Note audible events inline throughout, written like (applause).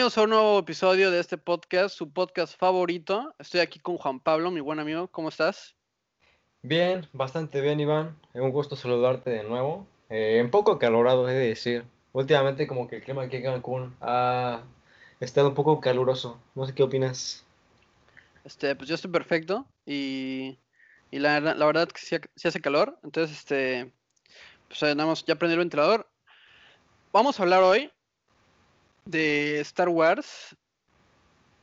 Bienvenidos a un nuevo episodio de este podcast, su podcast favorito. Estoy aquí con Juan Pablo, mi buen amigo. ¿Cómo estás? Bien, bastante bien, Iván. Es un gusto saludarte de nuevo. Eh, un poco calorado, he de decir. Últimamente como que el clima aquí en Cancún ha estado un poco caluroso. No sé qué opinas. Este, pues yo estoy perfecto y, y la, la verdad que sí, sí hace calor. Entonces, este, pues nada más ya prendí el ventilador. Vamos a hablar hoy de Star Wars,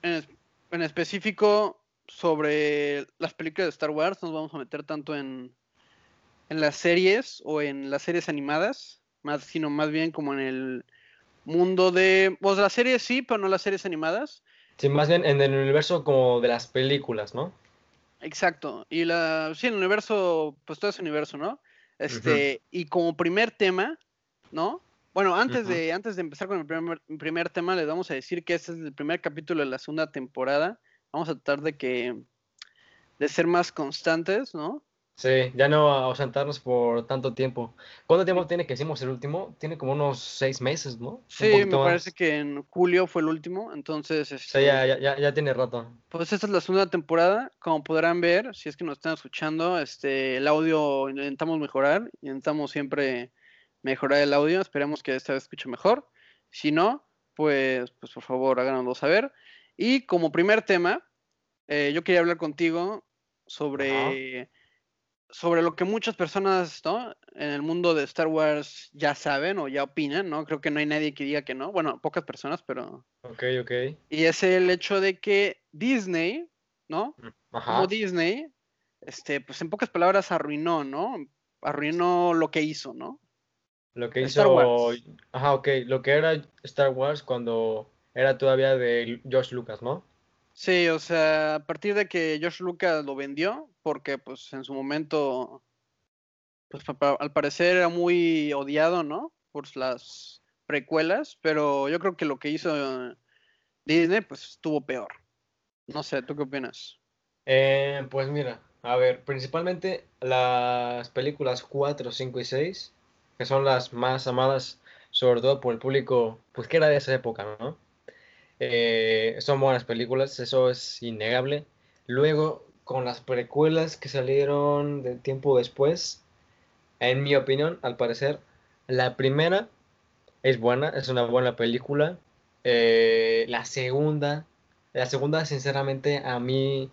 en, en específico sobre las películas de Star Wars. Nos vamos a meter tanto en, en las series o en las series animadas, más, sino más bien como en el mundo de, pues las series sí, pero no las series animadas. Sí, más bien en el universo como de las películas, ¿no? Exacto. Y la, sí, el universo, pues todo ese universo, ¿no? Este, y como primer tema, ¿no? Bueno, antes de, antes de empezar con el primer, primer tema, les vamos a decir que este es el primer capítulo de la segunda temporada. Vamos a tratar de que, de ser más constantes, ¿no? Sí, ya no ausentarnos por tanto tiempo. ¿Cuánto tiempo tiene que hicimos el último? Tiene como unos seis meses, ¿no? Sí, me parece más. que en julio fue el último, entonces, O sea, ya, este, ya, ya, ya tiene rato. pues esta es la segunda temporada. Como podrán ver, si es que nos están escuchando, este, el audio intentamos mejorar, intentamos siempre mejorar el audio, esperemos que esta vez escuche mejor. Si no, pues, pues por favor háganoslo saber. Y como primer tema, eh, yo quería hablar contigo sobre, sobre lo que muchas personas, ¿no? En el mundo de Star Wars ya saben o ya opinan, ¿no? Creo que no hay nadie que diga que no. Bueno, pocas personas, pero... Ok, ok. Y es el hecho de que Disney, ¿no? Ajá. Como Disney, este, pues en pocas palabras arruinó, ¿no? Arruinó lo que hizo, ¿no? Lo que Star hizo, Wars. ajá, ok, lo que era Star Wars cuando era todavía de George Lucas, ¿no? Sí, o sea, a partir de que George Lucas lo vendió, porque pues en su momento, pues al parecer era muy odiado, ¿no? Por las precuelas, pero yo creo que lo que hizo Disney, pues estuvo peor. No sé, ¿tú qué opinas? Eh, pues mira, a ver, principalmente las películas 4, 5 y 6, que son las más amadas, sobre todo por el público, pues que era de esa época, ¿no? Eh, son buenas películas, eso es innegable. Luego, con las precuelas que salieron de tiempo después, en mi opinión, al parecer, la primera es buena, es una buena película. Eh, la segunda, la segunda, sinceramente, a mí,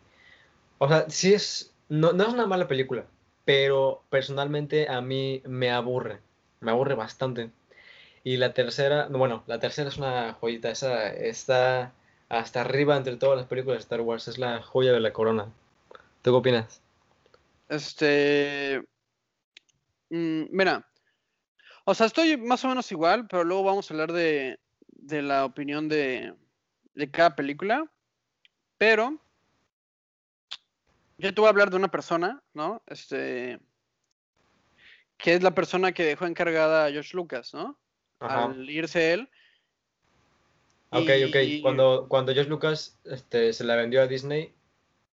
o sea, sí es, no, no es una mala película, pero personalmente a mí me aburre, me aburre bastante. Y la tercera, no, bueno, la tercera es una joyita, esa está hasta arriba entre todas las películas de Star Wars, es la joya de la corona. ¿Tú qué opinas? Este, mm, mira, o sea, estoy más o menos igual, pero luego vamos a hablar de, de la opinión de, de cada película. Pero yo te voy a hablar de una persona, ¿no? Este, que es la persona que dejó encargada a George Lucas, ¿no? Ajá. Al irse él. Ok, ok. Y- Cuando, cuando George Lucas este, se la vendió a Disney,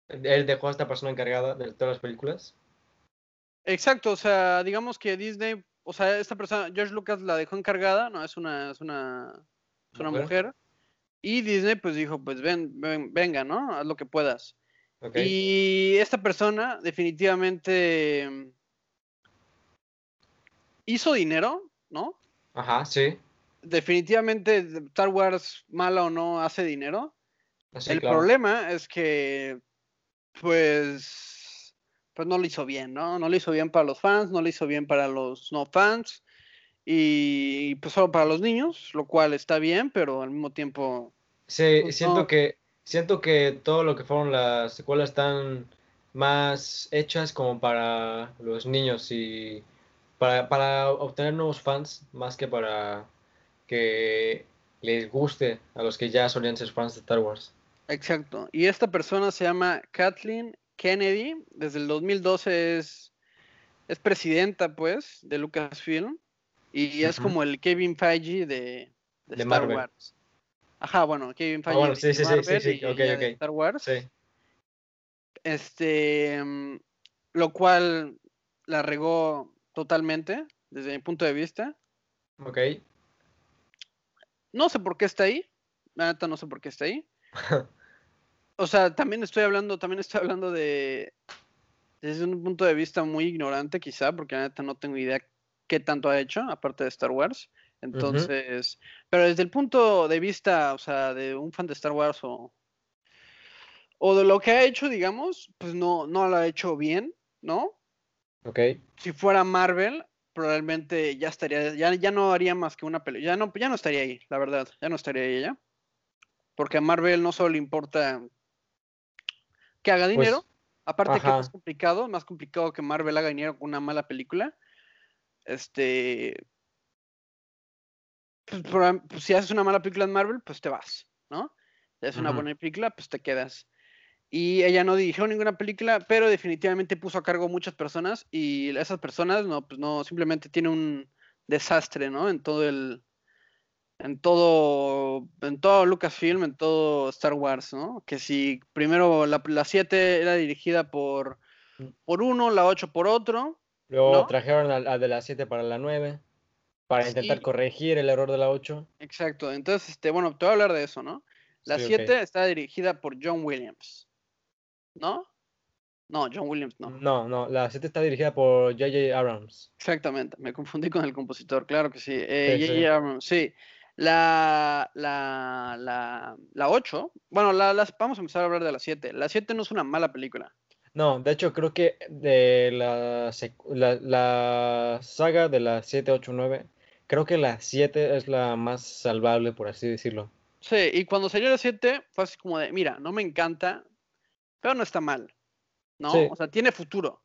él dejó a esta persona encargada de todas las películas. Exacto, o sea, digamos que Disney, o sea, esta persona, George Lucas la dejó encargada, no, es una, es una, es una Mujer. mujer. Y Disney pues dijo, pues ven, ven- venga, ¿no? Haz lo que puedas. Ok. Y esta persona definitivamente hizo dinero, ¿no? Ajá, sí. Definitivamente Star Wars, mala o no, hace dinero. Sí, El claro. problema es que, pues, pues no lo hizo bien, ¿no? No lo hizo bien para los fans, no lo hizo bien para los no fans y pues solo para los niños, lo cual está bien, pero al mismo tiempo, Sí, pues, siento no. que, siento que todo lo que fueron las secuelas están más hechas como para los niños y para, para obtener nuevos fans, más que para que les guste a los que ya solían ser fans de Star Wars. exacto. Y esta persona se llama Kathleen Kennedy, desde el 2012 es, es presidenta, pues, de Lucasfilm y es como el Kevin Feige de, de De Star Marvel. Wars. Ajá, bueno, Kevin Ah, Feige bueno, de sí, sí, sí, sí, Marvel sí, y ok, ella ok. de Star Wars. Sí. Este, mm, lo cual la regó totalmente, desde mi punto de vista. Ok. No sé por qué está ahí. La neta no sé por qué está ahí. (laughs) o sea, también estoy hablando, también estoy hablando de desde un punto de vista muy ignorante quizá, porque la neta no tengo idea qué tanto ha hecho, aparte de Star Wars. Entonces, pero desde el punto de vista, o sea, de un fan de Star Wars o, o de lo que ha hecho, digamos, pues no, no lo ha hecho bien, ¿no? Si fuera Marvel, probablemente ya estaría, ya, ya no haría más que una película, ya no, ya no estaría ahí, la verdad, ya no estaría ahí ya. Porque a Marvel no solo le importa que haga dinero, pues, aparte que es más complicado, más complicado que Marvel haga dinero con una mala película. Este, pues, pues, si haces una mala película en Marvel, pues te vas, ¿no? Si haces una buena película, pues te quedas. Y ella no dirigió ninguna película, pero definitivamente puso a cargo muchas personas y esas personas no, pues no, simplemente tiene un desastre, ¿no? En todo el, en todo, en todo Lucasfilm, en todo Star Wars, ¿no? Que si primero la 7 era dirigida por, mm. por uno, la 8 por otro. Luego trajeron a, de la 7 para la 9 para intentar corregir el error de la 8. Exacto, entonces, este, bueno, te voy a hablar de eso, ¿no? La 7 está dirigida por John Williams, ¿no? No, John Williams no. No, no, la 7 está dirigida por J.J. Abrams. Exactamente, me confundí con el compositor, claro que sí. J.J. Eh, Abrams, sí. La, la, la, la 8, bueno, la, las, vamos a empezar a hablar de la 7. La 7 no es una mala película. No, de hecho creo que de la, la, la saga de la 7, 8, 9 Creo que la 7 es la más salvable, por así decirlo. Sí, y cuando salió la 7 fue así como de, mira, no me encanta, pero no está mal. ¿No? O sea, tiene futuro.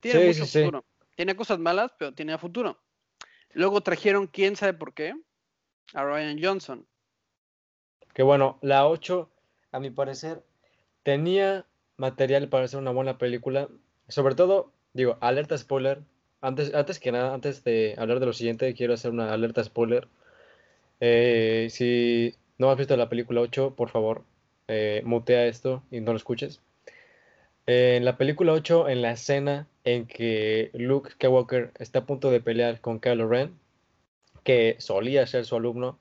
Tiene mucho futuro. Tiene cosas malas, pero tiene futuro. Luego trajeron, quién sabe por qué, a Ryan Johnson. Que bueno, la 8, a mi parecer, tenía material para hacer una buena película. Sobre todo, digo, alerta spoiler, antes, antes que nada, antes de hablar de lo siguiente, quiero hacer una alerta spoiler. Eh, si no has visto la película 8, por favor, eh, mutea esto y no lo escuches. en la película 8, en la escena en que Luke Skywalker está a punto de pelear con Kylo Ren, que solía ser su alumno,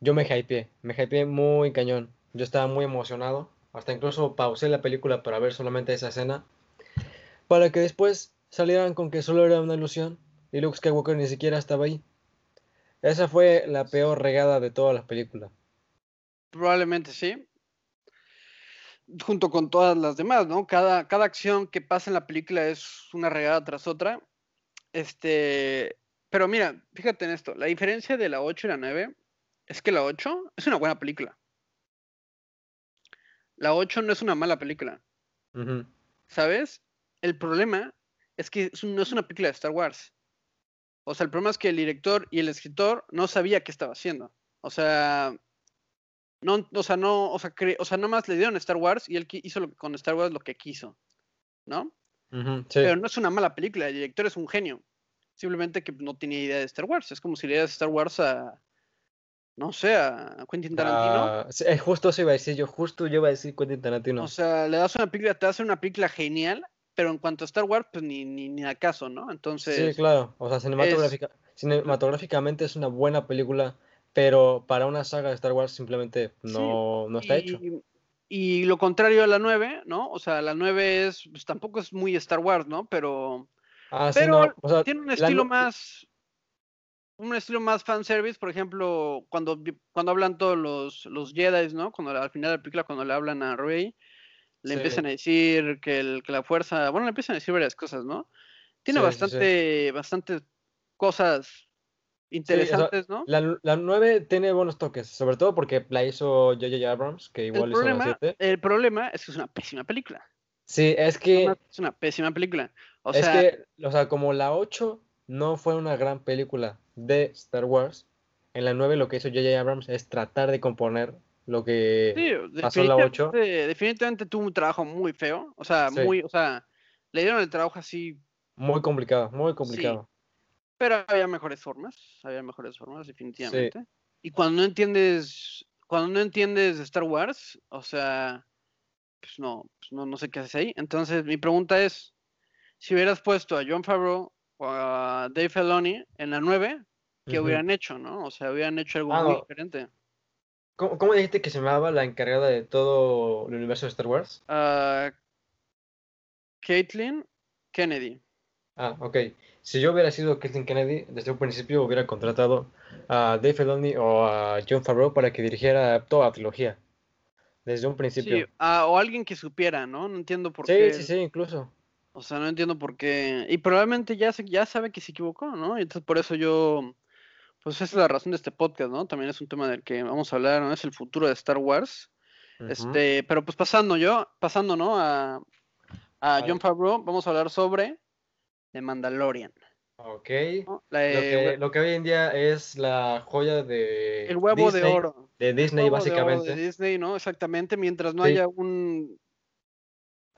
yo me hypeé, me hypeé muy cañón. Yo estaba muy emocionado, hasta incluso pausé la película para ver solamente esa escena, para que después salieran con que solo era una ilusión y Luke Skywalker ni siquiera estaba ahí. Esa fue la peor regada de toda la película. Probablemente sí. Junto con todas las demás, ¿no? Cada, cada acción que pasa en la película es una regada tras otra. Este. Pero mira, fíjate en esto. La diferencia de la 8 y la 9 es que la 8 es una buena película. La 8 no es una mala película. ¿Sabes? El problema es que no es una película de Star Wars. O sea, el problema es que el director y el escritor no sabía qué estaba haciendo. O sea, no, o sea, no, o sea, o sea, nomás le dieron Star Wars y él hizo con Star Wars lo que quiso, ¿no? Pero no es una mala película, el director es un genio. Simplemente que no tenía idea de Star Wars. Es como si le dieras Star Wars a, no sé, a Quentin Tarantino. Ah, justo eso iba a decir yo, justo yo iba a decir Quentin Tarantino. O sea, le das una película, te hace una película genial pero en cuanto a Star Wars, pues ni, ni, ni acaso, ¿no? Entonces. Sí, claro. O sea, cinematográficamente es una buena película, pero para una saga de Star Wars simplemente no, no está hecho. Y lo contrario a la 9, ¿no? O sea, la 9 es, pues tampoco es muy Star Wars, ¿no? Pero. Ah, pero tiene un estilo más. Un estilo más fanservice, por ejemplo, cuando, cuando hablan todos los, los Jedi, ¿no? Cuando al final de la película, cuando le hablan a Rey, le empiezan a decir que, el, que, la fuerza, bueno, le empiezan a decir varias cosas, ¿no? Tiene bastante, bastante cosas interesantes, ¿no? La, la 9 tiene buenos toques, sobre todo porque la hizo J.J. Abrams, que igual el hizo la 7. El problema es que es una pésima película. Sí, es que... Es una, pésima película. O es que, o sea, como la 8 no fue una gran película de Star Wars, en la 9 lo que hizo J.J. Abrams es tratar de componer lo que pasó en la 8. Definitivamente tuvo un trabajo muy feo, o sea, muy, o sea, le dieron el trabajo así. Muy complicado, muy complicado. Pero había mejores formas, había mejores formas, definitivamente. Y cuando no entiendes, cuando no entiendes Star Wars, o sea, pues no, pues no, no sé qué haces ahí. Entonces, mi pregunta es, si hubieras puesto a John Favreau o a Dave Filoni en la 9, ¿qué hubieran hecho, no? O sea, hubieran hecho algo ah, muy diferente. ¿Cómo, cómo dijiste que se llamaba la encargada de todo el universo de Star Wars? Ah, Caitlin Kennedy. Ah, ok. Si yo hubiera sido Kathleen Kennedy, desde un principio hubiera contratado a Dave Filoni o a John Favreau para que dirigiera toda la trilogía. Desde un Sí, principio. o alguien que supiera, ¿no? No entiendo por Sí, qué. sí, sí, incluso. O sea, no entiendo por qué. Y probablemente ya, se, ya sabe que se equivocó, ¿no? Y entonces por eso yo. Pues esa es la razón de este podcast, ¿no? También es un tema del que vamos a hablar, ¿no? Es el futuro de Star Wars. Este, pero pues pasando yo, pasando, ¿no? A, a. John Favreau, vamos a hablar sobre The Mandalorian. Ok. ¿no? La, Lo que, hue- lo que hoy en día es la joya de el huevo de oro. de El Disney, huevo de oro de básicamente. Disney, ¿no? Exactamente. Mientras no Sí. haya un,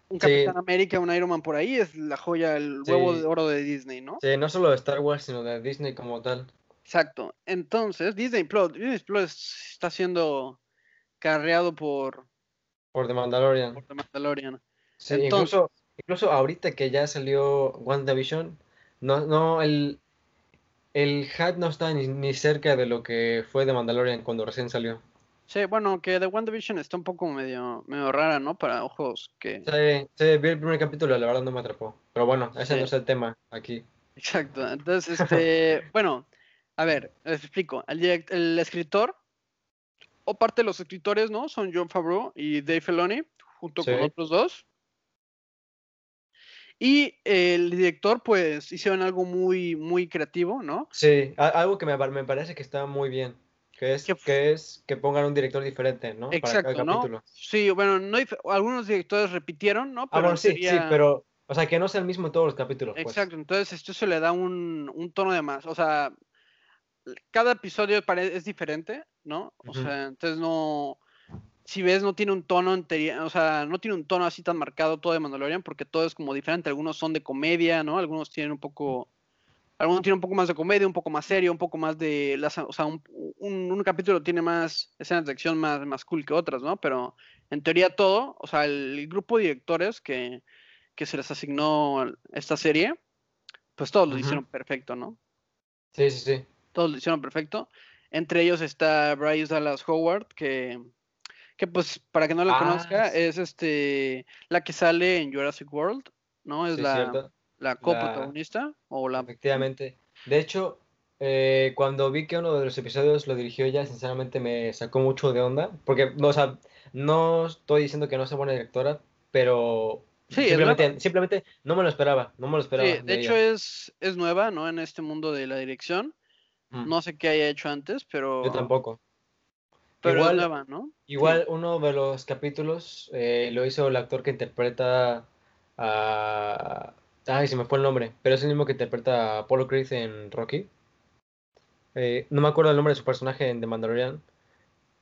un Sí. Capitán América, un Iron Man por ahí, es la joya, el huevo de oro de Disney, ¿no? Sí, no solo de Star Wars, sino de Disney como tal. Exacto. Entonces, Disney Plus, Disney Plus está siendo carreado por, Por The Mandalorian. por The Mandalorian. Sí, Entonces- incluso, incluso ahorita que ya salió WandaVision, no, no, el, el hype no está ni, ni cerca de lo que fue The Mandalorian cuando recién salió. Sí, bueno, que The WandaVision está un poco medio, medio rara, ¿no? Para ojos que... Sí, sí, vi el primer capítulo la verdad no me atrapó. Pero bueno, ese Sí. no es el tema aquí. Exacto. Entonces, este, (laughs) bueno, a ver, les explico. El, direct- el escritor, o parte de los escritores, ¿no? Son John Favreau y Dave Filoni, junto con otros dos. Y el director, pues, hicieron algo muy, muy creativo, ¿no? Sí, algo que me, me parece que está muy bien, que es Que es que pongan un director diferente, ¿no? Para cada Exacto, ¿no? capítulo. Sí, bueno, no algunos directores repitieron, ¿no? Ah, Pero bueno, en sí, sí, pero, o sea, que no sea el mismo en todos los capítulos, pues. Exacto, entonces esto se le da un, un tono de más, o sea, cada episodio es diferente, ¿no? O sea, entonces no, si ves, no tiene un tono, enteri- o sea, no tiene un tono así tan marcado todo de Mandalorian, porque todo es como diferente, algunos son de comedia, ¿no? Algunos tienen un poco, algunos tienen un poco más de comedia, un poco más serio, un poco más de, las, o sea, un, un- un capítulo tiene más escenas de acción más, más cool que otras, ¿no? Pero en teoría todo, o sea, el, el grupo de directores que, que se les asignó esta serie, pues todos lo hicieron perfecto, ¿no? Sí, sí, sí. Todos lo hicieron perfecto. Entre ellos está Bryce Dallas Howard, que, que pues para que no la Ah, conozca, sí. es este la que sale en Jurassic World, ¿no? Es Sí, la, la coprotagonista o la Efectivamente. De hecho, eh, cuando vi que uno de los episodios lo dirigió ella, sinceramente me sacó mucho de onda. Porque, no, o sea, no estoy diciendo que no sea buena directora, pero Sí, simplemente, simplemente no me lo esperaba. No me lo esperaba. Sí, de hecho es, es nueva, ¿no? En este mundo de la dirección. Mm, No sé qué haya hecho antes, pero, Yo tampoco. Pero Igual- ¿no? Igual uno de los capítulos eh, lo hizo el actor que interpreta a... Ay, se me fue el nombre, pero es el mismo que interpreta a Apollo Creed en Rocky. Eh, no me acuerdo el nombre de su personaje en The Mandalorian,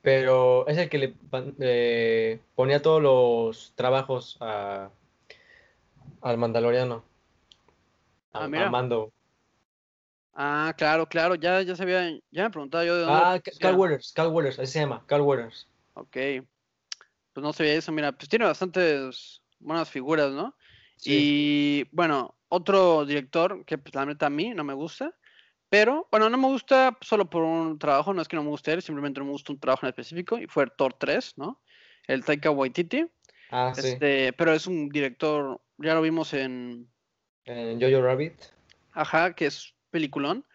pero es el que le eh, ponía todos los trabajos a, al Mandaloriano. Ah, A. Mando. Ah, claro, claro, ya, ya sabía, ya me preguntaba yo de dónde Ah, Ca- conocía. Carl Weathers, Carl Weathers, así se llama, Carl Weathers. Ok. Pues no sabía eso, mira, pues tiene bastantes buenas figuras, ¿no? Sí. Y bueno, otro director que pues, la neta a mí no me gusta, pero bueno, no me gusta solo por un trabajo, no es que no me guste él, simplemente no me gusta un trabajo en específico, y fue Thor 3, ¿no? El Taika Waititi, Ah, sí, este, pero es un director, ya lo vimos en, en Jojo Rabbit. ajá, que es peliculón,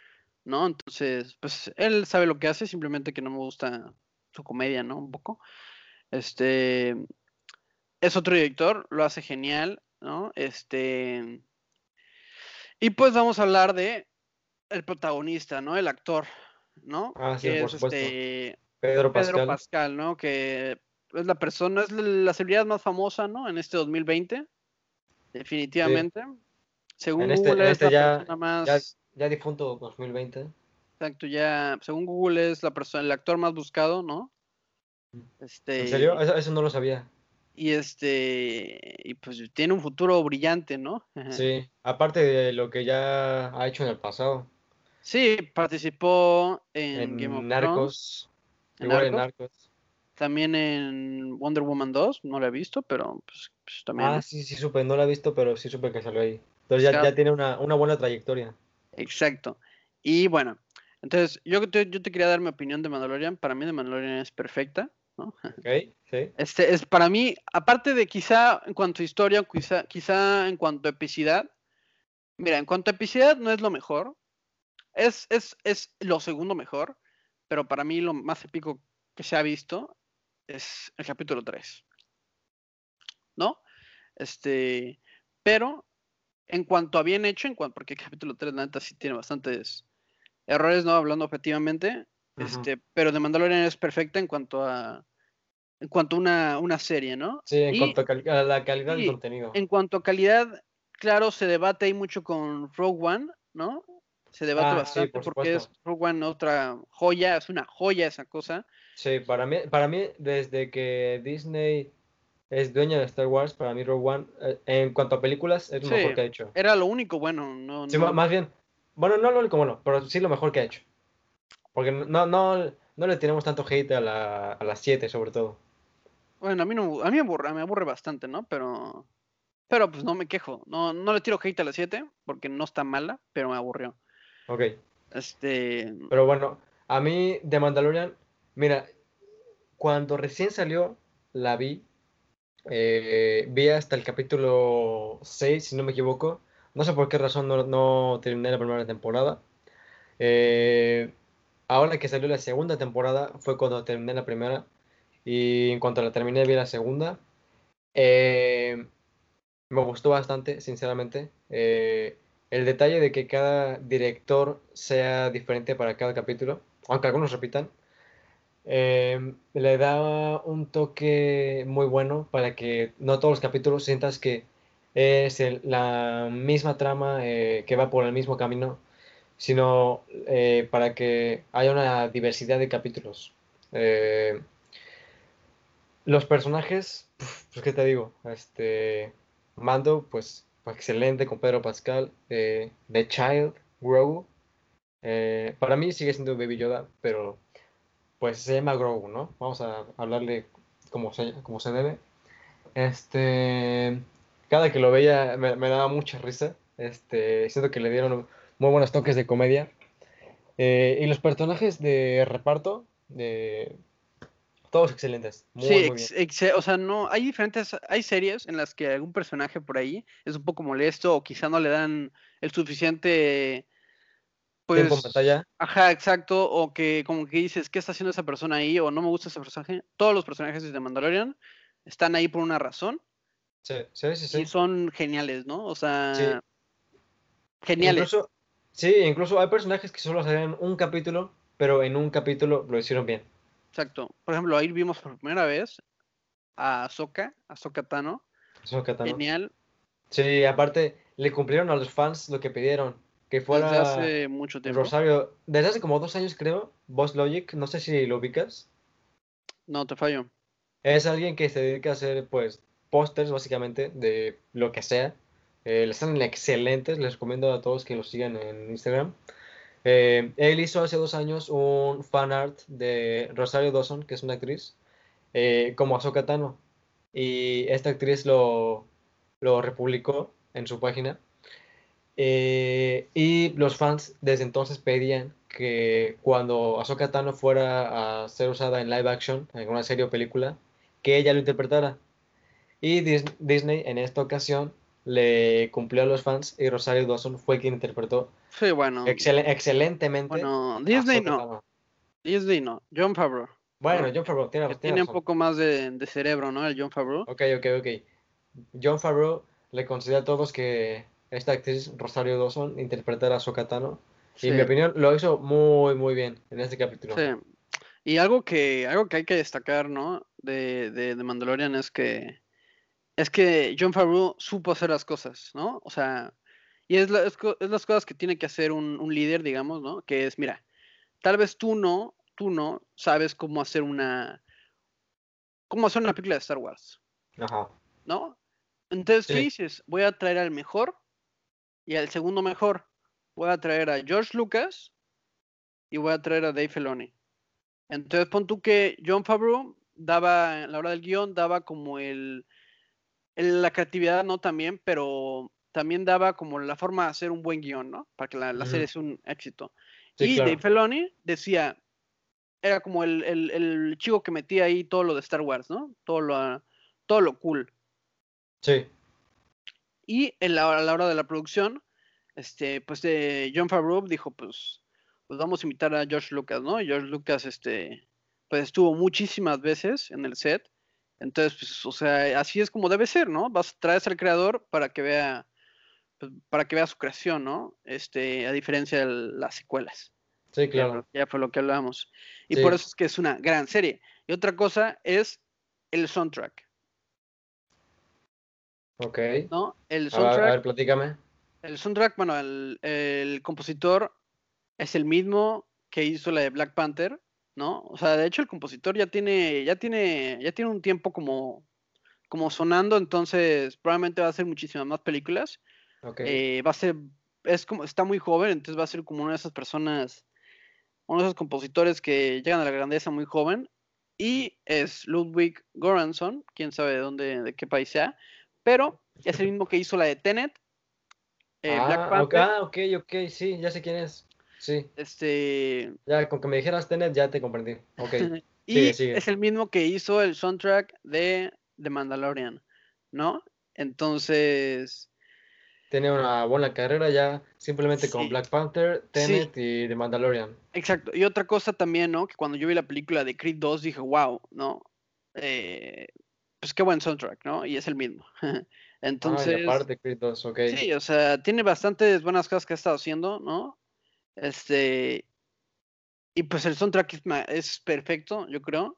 ¿no? Entonces, pues él sabe lo que hace, simplemente que no me gusta su comedia, ¿no? Un poco. Este es otro director, lo hace genial, ¿no? Este y pues vamos a hablar de el protagonista, ¿no? El actor, ¿no? Ah, sí, que por es supuesto. este Pedro Pedro Pascal. Pascal, ¿no? Que es la persona, es la celebridad más famosa, ¿no? En este 2020, definitivamente. Según En este- Google en es este la ya- persona más Ya, ya difunto 2020. Exacto, ya, según Google es la persona, el actor más buscado, ¿no? Este, ¿En serio? Eso, eso no lo sabía. Y este, y pues tiene un futuro brillante, ¿no? Sí, aparte de lo que ya ha hecho en el pasado. Sí, participó en, En Game of Thrones, Narcos. ¿En Igual en Narcos? Narcos. también en Wonder Woman 2, no la he visto, pero pues, pues, también. Ah, sí, sí supe. No la he visto, pero sí supe que salió ahí. Entonces ya, Claro. ya tiene una, una buena trayectoria. Exacto. Y bueno, Entonces, yo te, yo te quería dar mi opinión de Mandalorian. Para mí, de Mandalorian es perfecta, ¿no? (laughs) Ok, sí. Este es para mí, aparte de quizá en cuanto a historia, quizá, quizá en cuanto a epicidad. Mira, en cuanto a epicidad no es lo mejor. Es, es, es lo segundo mejor. Pero para mí lo más épico que se ha visto es el capítulo 3. ¿No? Este, pero en cuanto a bien hecho, en cuanto, porque el capítulo 3, la neta, sí tiene bastantes errores, ¿no? Hablando objetivamente. Este, pero de Mandalorian es perfecta en cuanto a en cuanto a una, una serie, ¿no? Sí, en Y cuanto a, la calidad del contenido. en cuanto a calidad, claro, se debate ahí mucho con Rogue One, ¿no? Se debate Ah, sí, bastante por porque es. Rogue One otra joya, es una joya esa cosa. Sí, para mí, para mí, desde que Disney es dueña de Star Wars, para mí Rogue One, eh, en cuanto a películas, es lo Sí. mejor que ha hecho. Era lo único bueno, no, Sí, no- ma- más bien, bueno, no lo único bueno, pero sí lo mejor que ha hecho. Porque no, no, no le tenemos tanto hate a la, a las 7, sobre todo. Bueno, a mí no, a mí me aburre, me aburre bastante, ¿no? Pero, pero pues no me quejo. No, no le tiro hate a las 7 porque no está mala, pero me aburrió. Ok. Este, Pero bueno, a mí de Mandalorian, mira, cuando recién salió, la vi. Eh, vi hasta el capítulo 6, si no me equivoco. No sé por qué razón no, no terminé la primera temporada. Eh, ahora que salió la segunda temporada fue cuando terminé la primera. Y en cuanto la terminé, vi la segunda. Eh, me gustó bastante, sinceramente. Eh, el detalle de que cada director sea diferente para cada capítulo, aunque algunos repitan, eh, le da un toque muy bueno para que no todos los capítulos sientas que es la misma trama eh, que va por el mismo camino, sino eh, para que haya una diversidad de capítulos. Eh, los personajes, pues qué te digo, este Mando, pues, excelente con Pedro Pascal, The Child, Grogu, para mí sigue siendo Baby Yoda, pero pues se llama Grogu, ¿no? Vamos a hablarle como se, como se debe. Este, cada que lo veía me, me daba mucha risa, este, siento que le dieron muy buenos toques de comedia. Eh, y los personajes de reparto, de todos excelentes, muy, sí, muy bien. ex- ex- o sea, no, hay diferentes, hay series en las que algún personaje por ahí es un poco molesto o quizá no le dan el suficiente, Tiempo en pues, pantalla. ajá, exacto, o que como que dices, ¿qué está haciendo esa persona ahí? O no me gusta ese personaje. Todos los personajes de Mandalorian están ahí por una razón Sí, sí, sí, sí. y son geniales, ¿no? O sea, Sí. geniales. Incluso, sí, incluso hay personajes que solo salen un capítulo, pero en un capítulo lo hicieron bien. Exacto. Por ejemplo, ahí vimos por primera vez a Ahsoka, a Ahsoka Tano. Eso que tal, ¿no? Genial. Sí, aparte, le cumplieron a los fans lo que pidieron, que Desde hace mucho tiempo. Rosario, desde hace como dos años creo, Boss Logic, no sé si lo ubicas, No, te fallo. es alguien que se dedica a hacer pues pósters básicamente de lo que sea, eh, salen excelentes, les recomiendo a todos que lo sigan en Instagram. Eh, él hizo hace dos años un fan art de Rosario Dawson, que es una actriz, eh, como Ahsoka Tano. Y esta actriz lo, lo republicó en su página. Eh, y los fans desde entonces pedían que cuando Ahsoka Tano fuera a ser usada en live action, en una serie o película, que ella lo interpretara. Y Dis- Disney en esta ocasión le cumplió a los fans y Rosario Dawson fue quien interpretó Sí, bueno. excel- excelentemente Bueno, Disney no. Tano. Disney no. John Favreau. Bueno, ¿no? John Favreau, tiene, tiene tiene un razón. poco más de, de cerebro, ¿no? El John Favreau. Ok, ok, ok. John Favreau le concedió a todos que esta actriz, Rosario Dawson, interpretara a Ahsoka Tano. Y en mi opinión lo hizo muy, muy bien en este capítulo. sí. Y algo que, algo que hay que destacar, ¿no? De, de, de Mandalorian es que es que John Favreau supo hacer las cosas, ¿no? O sea, y es, la- es, co- es las cosas que tiene que hacer un, un líder, digamos, ¿no? Que es, mira, tal vez tú no, tú no sabes cómo hacer una, cómo hacer una película de Star Wars, Ajá. ¿no? Entonces Sí. dices, voy a traer al mejor y al segundo mejor. Voy a traer a George Lucas y voy a traer a Dave Filoni. Entonces pon tú que John Favreau daba, la hora del guion, daba como el, el- la creatividad, ¿no? También, pero también daba como la forma de hacer un buen guion, ¿no? Para que la, serie sea un éxito. y Dave Filoni decía, era como el, el, chico que metía ahí todo lo de Star Wars, ¿no? Todo lo, todo lo cool. Sí. Y en la, a la hora de la producción, este, pues de John Favreau dijo, pues, pues vamos a invitar a George Lucas, ¿no? Y George Lucas, este, pues estuvo muchísimas veces en el set. Entonces, pues, o sea, así es como debe ser, ¿no? Vas a traer al creador para que vea, pues, para que vea su creación, ¿no? Este, a diferencia de las secuelas. Sí, claro. Ya, fue lo que hablábamos. Y por eso es que es una gran serie. Y otra cosa es el soundtrack. Ok. ¿No? El soundtrack. A ver, platícame. El soundtrack, bueno, el, el, compositor es el mismo que hizo la de Black Panther, ¿no? O sea, de hecho el compositor ya tiene, ya tiene, ya tiene un tiempo como, como sonando, entonces probablemente va a hacer muchísimas más películas. Okay. Eh, va a ser, es como, está muy joven, entonces va a ser como una de esas personas uno de esos compositores que llegan a la grandeza muy joven, y es Ludwig Göransson, quién sabe de dónde, de qué país sea, pero es el mismo que hizo la de Tenet, eh, ah, Black Panther. Ah, ok, ok, sí, ya sé quién es. Sí. Este. Ya, con que me dijeras Tenet, ya te comprendí. Ok. (laughs) y es el mismo que hizo el soundtrack de The Mandalorian, ¿no? Entonces, tiene una buena carrera ya simplemente con Black Panther, Tenet y The Mandalorian. Exacto. Y otra cosa también, ¿no? Que cuando yo vi la película de Creed 2 dije, wow, ¿no? Eh, pues qué buen soundtrack, ¿no? Y es el mismo. (laughs) Entonces. Ah, aparte Creed 2, ok. Sí, o sea, tiene bastantes buenas cosas que ha estado haciendo, ¿no? Este. Y pues el soundtrack es, perfecto, yo creo.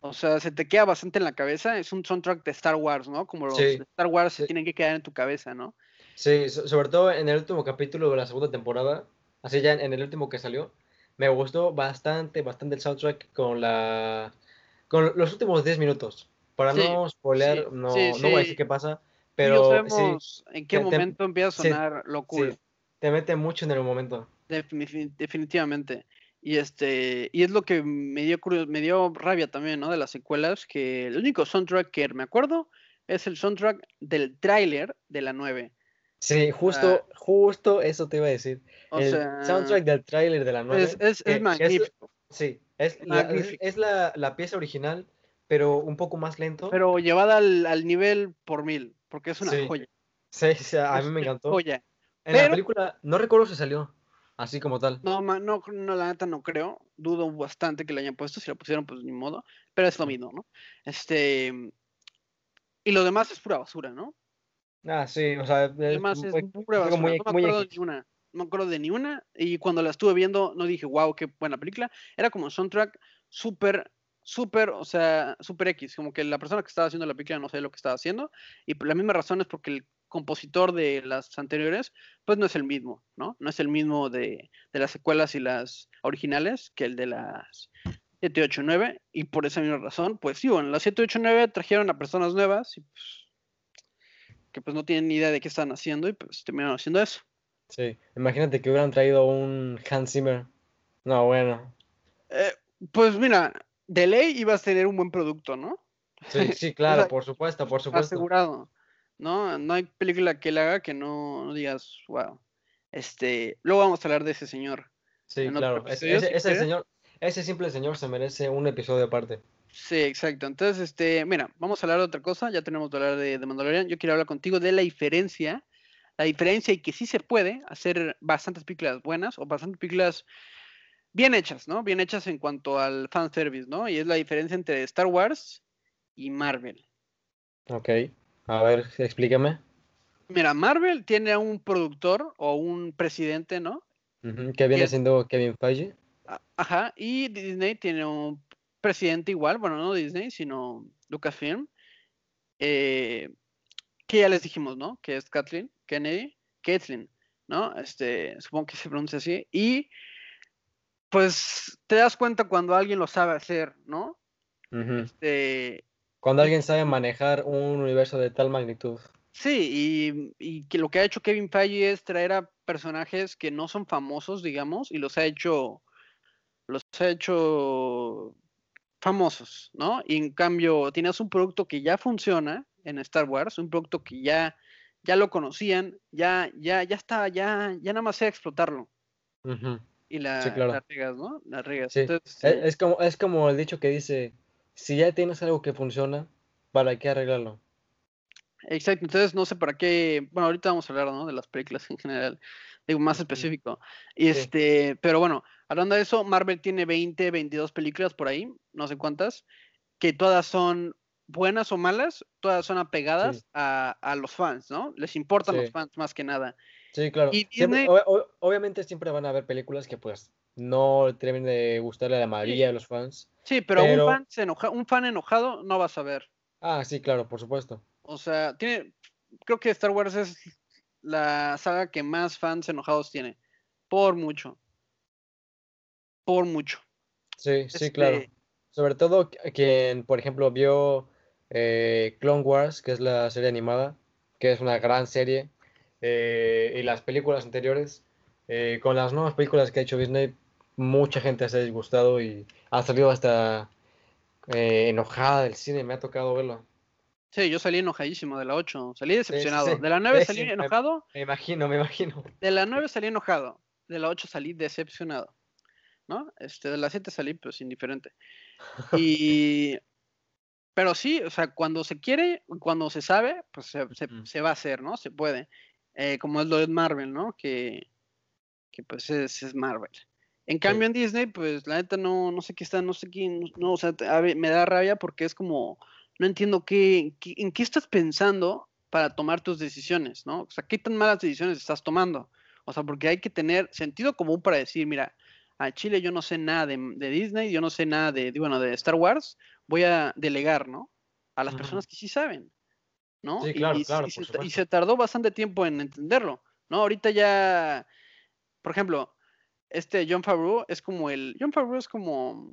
O sea, se te queda bastante en la cabeza. Es un soundtrack de Star Wars, ¿no? Como los de Star Wars se tienen que quedar en tu cabeza, ¿no? Sí, sobre todo en el último capítulo de la segunda temporada, así ya en el último que salió, me gustó bastante, bastante el soundtrack con la con los últimos 10 minutos. Para no spoilear, no, no voy a decir qué pasa, pero en qué momento empieza a sonar lo cool. te mete mucho en el momento. definitivamente. Y este, y es lo que me dio me dio rabia también, ¿no? De las secuelas, que el único soundtrack que me acuerdo es el soundtrack del tráiler de la 9. Sí, justo, justo eso te iba a decir. el soundtrack del tráiler de la 9. Es, es, magnífico. sí, es, la, la, pieza original, pero un poco más lento. Pero llevada al, al nivel por mil, porque es una joya. Sí, a mí me encantó. Joya. En la película, no recuerdo si salió, así como tal. No, no, no, la neta no creo. Dudo bastante que la hayan puesto. Si la pusieron, pues ni modo. Pero es lo mismo, ¿no? Este. Y lo demás es pura basura, ¿no? Ah, sí, o sea, Además es pura basura. no me acuerdo de ni una. No me acuerdo de ni una. Y cuando la estuve viendo, no dije, wow, qué buena película. Era como un soundtrack súper, súper, o sea, súper X. Como que la persona que estaba haciendo la película no sé lo que estaba haciendo. Y por la misma razón es porque el compositor de las anteriores, pues no es el mismo, ¿no? No es el mismo de, de las secuelas y las originales que el de las 7, 8, 9. Y por esa misma razón, pues sí, bueno, las 7, 8, 9 trajeron a personas nuevas y pues que pues no tienen ni idea de qué están haciendo y pues terminaron haciendo eso. Sí, imagínate que hubieran traído un Hans Zimmer. No, bueno. Eh, pues mira, de ley ibas a tener un buen producto, ¿no? Sí, (laughs) sí, claro, por supuesto, por supuesto. Asegurado. ¿No? No hay película que él haga que no, digas, wow. Este, luego vamos a hablar de ese señor. Sí, claro. Ese, ese señor, ese simple señor se merece un episodio aparte. Sí, exacto. Entonces, este, mira, vamos a hablar de otra cosa. Ya tenemos que hablar de, de Mandalorian. Yo quiero hablar contigo de la diferencia. La diferencia y que sí se puede hacer bastantes películas buenas o bastantes películas bien hechas, ¿no? Bien hechas en cuanto al fanservice, ¿no? Y es la diferencia entre Star Wars y Marvel. Ok. A ver, explícame. Mira, Marvel tiene a un productor o un presidente, ¿no? que viene siendo Kevin Feige. Ajá, y Disney tiene un presidente igual, bueno, no Disney, sino Lucasfilm, eh, que ya les dijimos, ¿no? Que es Kathleen Kennedy, Kathleen, ¿no? Este, supongo que se pronuncia así. Y pues te das cuenta cuando alguien lo sabe hacer, ¿no? este, cuando alguien sabe manejar un universo de tal magnitud. Sí, y, y, que lo que ha hecho Kevin Feige es traer a personajes que no son famosos, digamos, y los ha hecho, los ha hecho famosos, ¿no? Y en cambio tienes un producto que ya funciona en Star Wars, un producto que ya, ya lo conocían, ya, ya, ya está, ya, ya nada más sea explotarlo. Y la, Sí, claro. la riegas, ¿no? La riegas. Sí. Entonces, Es, es como, es como el dicho que dice, si ya tienes algo que funciona, ¿para qué arreglarlo? Exacto, entonces no sé para qué, bueno, ahorita vamos a hablar, ¿no? De las películas en general, digo, más específico. Y Sí. este, pero bueno, hablando de eso, Marvel tiene 20, 22 películas por ahí, no sé cuántas, que todas son buenas o malas, todas son apegadas Sí. a, a los fans, ¿no? Les importan los Sí. fans más que nada. Sí, claro. Y Siempre- obviamente siempre van a haber películas que pues no terminen de gustarle a la mayoría de los fans. Sí, pero, Pero- un fan se enoja, un fan enojado no vas a ver. Ah, sí, claro, por supuesto. O sea, tiene, creo que Star Wars es la saga que más fans enojados tiene, por mucho, por mucho. Sí, sí, claro. Este, Sobre todo qu- quien, por ejemplo, vio eh, Clone Wars, que es la serie animada, que es una gran serie, eh, y las películas anteriores, eh, con las nuevas películas que ha hecho Disney, mucha gente se ha disgustado y ha salido hasta eh, enojada del cine, me ha tocado verlo. Sí, yo salí enojadísimo de la 8, salí decepcionado. sí. De la 9 (laughs) Sí, salí me- enojado, Me imagino, me imagino. de la 9 salí enojado, de la 8 salí decepcionado, ¿no? Este, de la 7 salí pues indiferente. Y, (laughs) pero sí, o sea, cuando se quiere, cuando se sabe, pues se, se va a hacer, ¿no? Se puede. Eh, como es lo de Marvel, ¿no? Que, que pues es, es Marvel. En cambio en Disney, pues la neta no, no sé qué está, no sé quién, no, o sea, te- a ver, me da rabia porque es como, no entiendo qué, qué- en qué estás pensando para tomar tus decisiones, ¿no? O sea, qué tan malas decisiones estás tomando. O sea, porque hay que tener sentido común para decir, mira, a Chile yo no sé nada de, de Disney, yo no sé nada de, de, bueno, de Star Wars, voy a delegar, ¿no? A las personas que sí saben, ¿no? Sí, Y- claro, y, claro, y por se, y tardó bastante tiempo en entenderlo, ¿no? Ahorita ya, por ejemplo, este John Favreau es como el, John Favreau es como,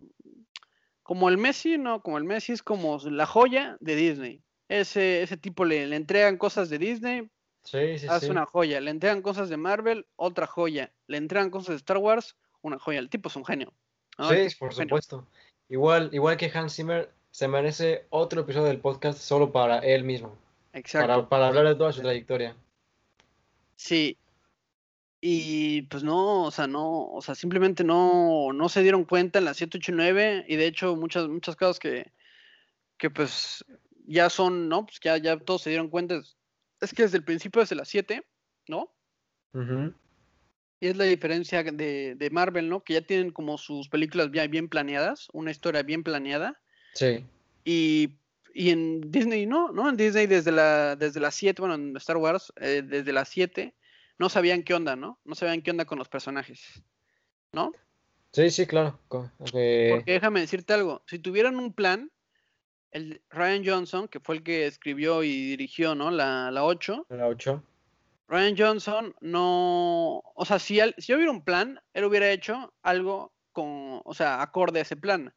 como el Messi, ¿no? Como el Messi es como la joya de Disney. Ese, ese tipo le, le entregan cosas de Disney, Sí, sí, hace sí. una joya. Le entregan cosas de Marvel, otra joya. Le entregan cosas de Star Wars, una joya. El tipo es un genio. Sí, por genio. supuesto. Igual, igual que Hans Zimmer, se merece otro episodio del podcast solo para él mismo, Exacto. para, para hablar de toda su trayectoria. Sí. Y pues no, o sea, no, o sea, simplemente no, no se dieron cuenta en la 789 y de hecho muchas, muchas cosas que, que pues ya son, ¿no? Pues ya, ya todos se dieron cuenta. Es, es que desde el principio, desde las 7, ¿no? Y es la diferencia de, de Marvel, ¿no? Que ya tienen como sus películas bien, bien planeadas, una historia bien planeada. Sí, Y, y en Disney no, ¿no? En Disney desde la desde las 7, bueno, en Star Wars, eh, desde las 7, no sabían qué onda, ¿no? No sabían qué onda con los personajes, ¿no? sí, sí, claro. Eh, Porque déjame decirte algo, si tuvieran un plan, el Ryan Johnson, que fue el que escribió y dirigió, ¿no? La, la 8, la 8. Ryan Johnson no, o sea, si, él- si hubiera un plan, él hubiera hecho algo con, o sea, acorde a ese plan.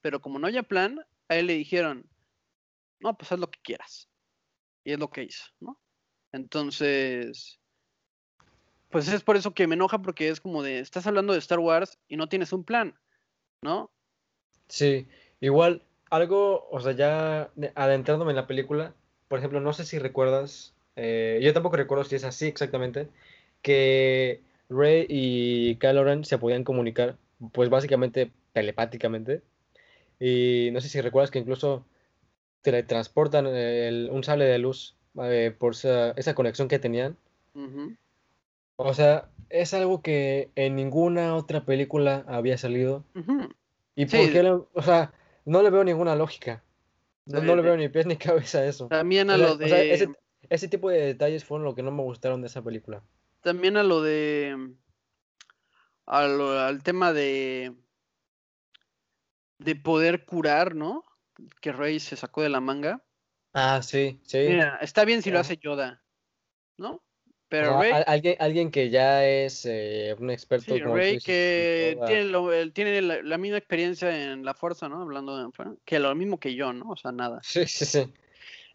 Pero como no había plan, a él le dijeron, no, pues haz lo que quieras. Y es lo que hizo, ¿no? Entonces, pues es por eso que me enoja porque es como de, estás hablando de Star Wars y no tienes un plan, ¿no? Sí, igual, algo, o sea, ya de- adentrándome en la película, por ejemplo, no sé si recuerdas, eh, yo tampoco recuerdo si es así exactamente, que Rey y Kylo Ren se podían comunicar, pues básicamente telepáticamente, y no sé si recuerdas que incluso teletransportan el- un sable de luz eh, por esa, esa conexión que tenían. O sea, es algo que en ninguna otra película había salido. ¿Y Sí. por qué? le- o sea, no le veo ninguna lógica. No, le veo ni pies ni (laughs) cabeza a eso. También a O sea, lo o sea, de, ese, ese tipo de detalles fueron lo que no me gustaron de esa película. también a lo de, a lo- al tema de, de poder curar, ¿no? Que Rey se sacó de la manga. Ah, sí, sí. Mira, está bien si lo Ajá. hace Yoda, ¿no? Pero Rey, al- alguien, alguien que ya es eh, un experto, sí, como Rey dices, que tiene, lo- tiene la, la misma experiencia en la fuerza, ¿no? Hablando de que lo mismo que yo, ¿no? O sea, nada. (laughs) Sí, sí, sí.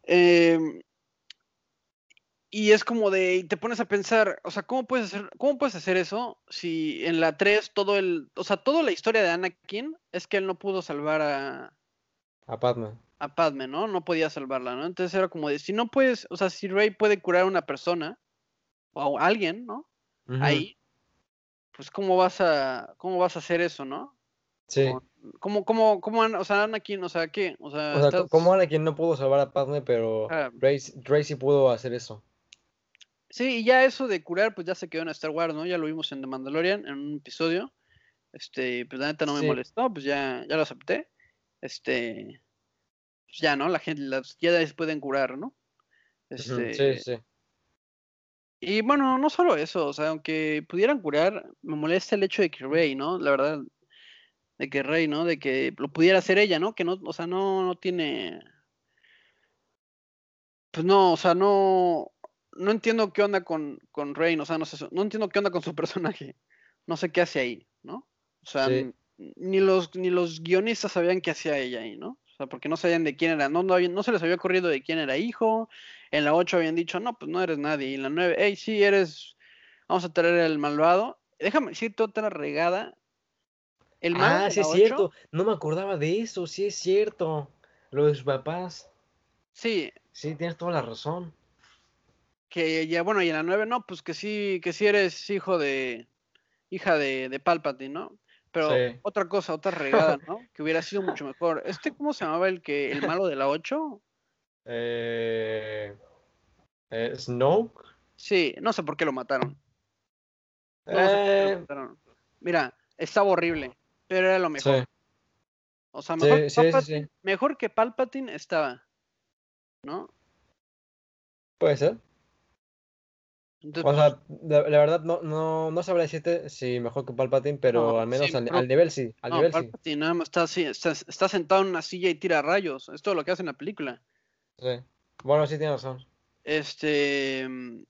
Em, y es como de, y te pones a pensar, o sea, ¿cómo puedes hacer, cómo puedes hacer eso si en la 3 todo el, o sea, toda la historia de Anakin es que él no pudo salvar a, A Padme. a Padme, ¿no? No podía salvarla, ¿no? Entonces era como de, si no puedes, o sea, si Rey puede curar a una persona o a alguien, ¿no? Ahí, pues cómo vas a, cómo vas a hacer eso, ¿no? Sí. ¿Cómo, cómo, cómo, o sea, Anakin, o sea, qué? O sea, O sea, estás- Anakin no pudo salvar a Padme, pero Ah. Rey, Rey sí pudo hacer eso. Sí, y ya eso de curar, pues ya se quedó en Star Wars, ¿no? Ya lo vimos en The Mandalorian, en un episodio. Este, pues la neta no me Sí. molestó, pues ya, ya lo acepté. Este, pues ya, ¿no? La gente, las Jedi pueden curar, ¿no? Este, Sí, sí. y bueno, no solo eso, o sea, aunque pudieran curar, me molesta el hecho de que Rey, ¿no? La verdad, de que Rey, ¿no? De que lo pudiera hacer ella, ¿no? Que no, o sea, no, no tiene. Pues no, o sea, no. No entiendo qué onda con, con Rey, o sea, no sé, no entiendo qué onda con su (laughs) personaje. No sé qué hace ahí, ¿no? O sea, Sí. Ni los, ni los guionistas sabían qué hacía ella ahí, ¿no? O sea, porque no sabían de quién era, no, no, había- no se les había ocurrido de quién era hijo. En la 8 habían dicho, no, pues no eres nadie. Y en la 9, hey, sí, eres. Vamos a traer el malvado. Déjame decirte otra regada. El Ah, sí es 8, cierto. No me acordaba de eso, sí es cierto. Lo de sus papás. Sí, Sí, tienes toda la razón. que ya, bueno, y en la 9, no, pues que sí, que sí eres hijo de. hija de, de Palpatine, ¿no? Pero Sí. otra cosa, otra regada, ¿no? (laughs) Que hubiera sido mucho mejor. Este, ¿cómo se llamaba el que, el malo de la 8? Eh, eh, Snoke. Sí, no sé por qué lo mataron. No sé por qué lo Eh, mataron. Mira, estaba horrible, pero era lo mejor. sí, O sea, mejor, sí, que sí, sí, Palpatine, sí. mejor que Palpatine estaba, ¿no? Puede ser. O sea, la, la verdad no, no, no sabré decirte si mejor que Palpatine, pero No, al menos sí, al, pero- al nivel sí, al no, nivel sí. Nada más está así, está, está sentado en una silla y tira rayos. Es todo lo que hace en la película. Sí. Bueno, sí tienes razón. Este. mm,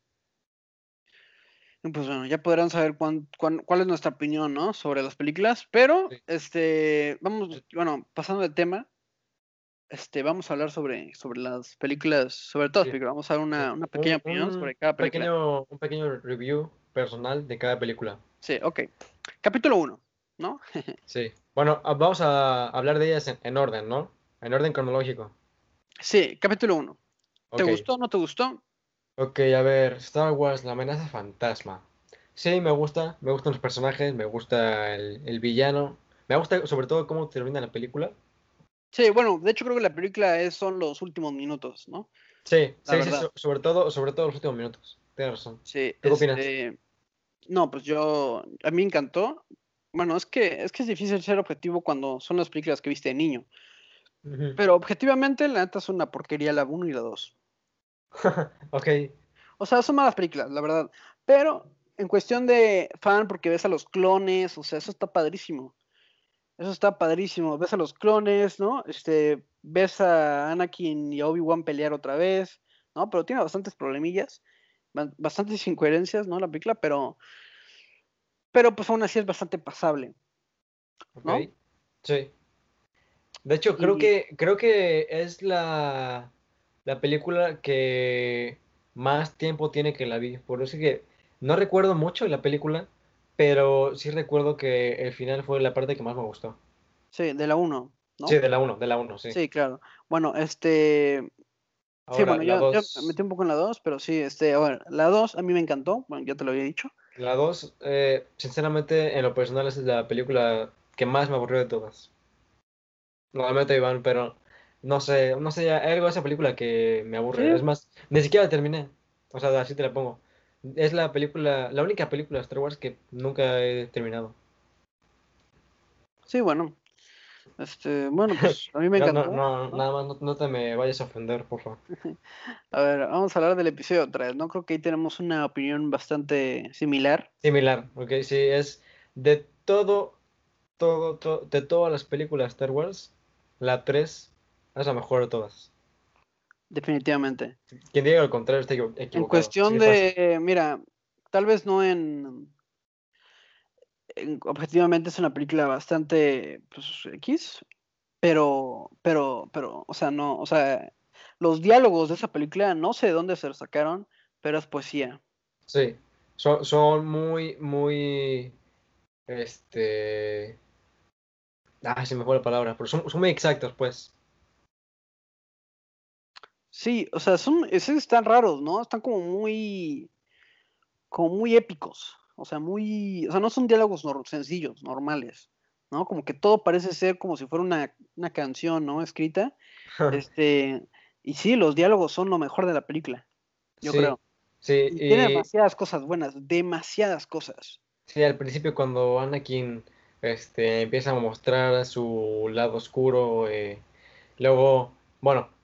Pues bueno, ya podrán saber cuán- cuán- cuál es nuestra opinión, ¿no? Sobre las películas. Pero, Sí. este, vamos, bueno, pasando de tema, este, vamos a hablar sobre, sobre las películas, sobre todas las películas. Vamos a dar una, Un- una pequeña opinión un sobre cada película. pequeño, un pequeño review personal de cada película. Sí, ok. Capítulo 1, ¿no? (laughs) Sí. Bueno, ah, vamos a hablar de ellas en, en orden, ¿no? En orden cronológico. Sí, capítulo 1. ¿Te Ok. gustó o no te gustó? Ok, a ver, Star Wars, la amenaza fantasma. Sí, me gusta, me gustan los personajes, me gusta el, el villano. Me gusta sobre todo cómo termina la película. Sí, bueno, de hecho creo que la película es, son los últimos minutos, ¿no? Sí, sí, sí, sobre todo, sobre todo los últimos minutos. Tienes razón. Sí, ¿Tú qué opinas? este, no, pues yo, a mí me encantó. Bueno, es que, es que es difícil ser objetivo cuando son las películas que viste de niño. Pero objetivamente, la neta es una porquería la 1 y la 2. (laughs) Ok, O sea, son malas películas, la verdad. Pero en cuestión de fan, porque ves a los clones, o sea, eso está padrísimo. Eso está padrísimo. Ves a los clones, ¿no? Este, ves a Anakin y a Obi-Wan pelear otra vez, ¿no? Pero tiene bastantes problemillas, ba- bastantes incoherencias, ¿no? La película, pero, pero pues aún así es bastante pasable. ok. ¿No? Sí. De hecho, creo que, creo que es la, la película que más tiempo tiene que la vi. Por eso que no recuerdo mucho la película, pero sí recuerdo que el final fue la parte que más me gustó. Sí, de la 1, ¿no? Sí, de la 1, de la 1, sí. Sí, claro. Bueno, este, Sí, bueno, yo, yo 2, me metí un poco en la 2, pero sí, este, a ver, la 2 a mí me encantó, bueno, ya te lo había dicho. la 2, eh, sinceramente, en lo personal es la película que más me aburrió de todas. Lo lamento, Iván, pero no sé, no sé, hay algo de esa película que me aburre. Sí. Es más, ni siquiera la terminé. O sea, así te la pongo. Es la película, la única película de Star Wars que nunca he terminado. Sí, bueno. Este, bueno, pues a mí me encantó. (laughs) no, no, ¿no? nada más, no, no te me vayas a ofender, por favor. (laughs) A ver, vamos a hablar del episodio 3, ¿no? Creo que ahí tenemos una opinión bastante similar. Similar, ok, sí, es de todo, todo, todo, de todas las películas de Star Wars, la 3 es la mejor de todas. Definitivamente. Quien diga lo contrario está equivo- equivocado. En cuestión de, mira, tal vez no en, en- objetivamente es una película bastante, pues, X, pero, pero, pero, o sea, no, o sea, los diálogos de esa película no sé de dónde se los sacaron, pero es poesía. Sí, son, son muy, muy, este, ah, se me fue la palabra, pero son, son muy exactos, pues. Sí, o sea, son, esos están raros, ¿no? Están como muy, como muy épicos. o sea, muy, o sea, no son diálogos sencillos, normales, ¿no? Como que todo parece ser como si fuera una, una canción, ¿no? Escrita. (laughs) este, y sí, los diálogos son lo mejor de la película, yo creo. Sí, y tiene demasiadas cosas buenas, demasiadas cosas. Sí, al principio cuando Anakin este, empieza a mostrar su lado oscuro, eh, luego, bueno,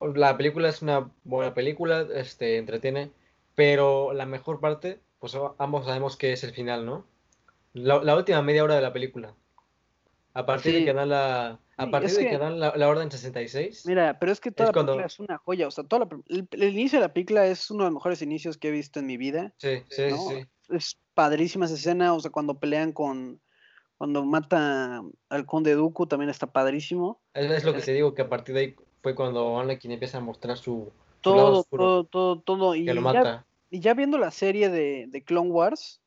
la película es una buena película, este, entretiene, pero la mejor parte, pues ambos sabemos que es el final, ¿no? La, última media hora de la película. A partir de que dan la, a partir de que, dan la, orden 66. Mira, pero es que toda la película es una joya. O sea, toda el, inicio de la película es uno de los mejores inicios que he visto en mi vida. Sí, sí, sí. Es padrísima esa escena. O sea, cuando pelean con. Cuando mata al conde Dooku también está padrísimo. Es, lo que te digo, que a partir de ahí fue cuando Anakin empieza a mostrar su. Todo, todo, todo, todo. Y, lo mata. y ya viendo la serie de, de Clone Wars.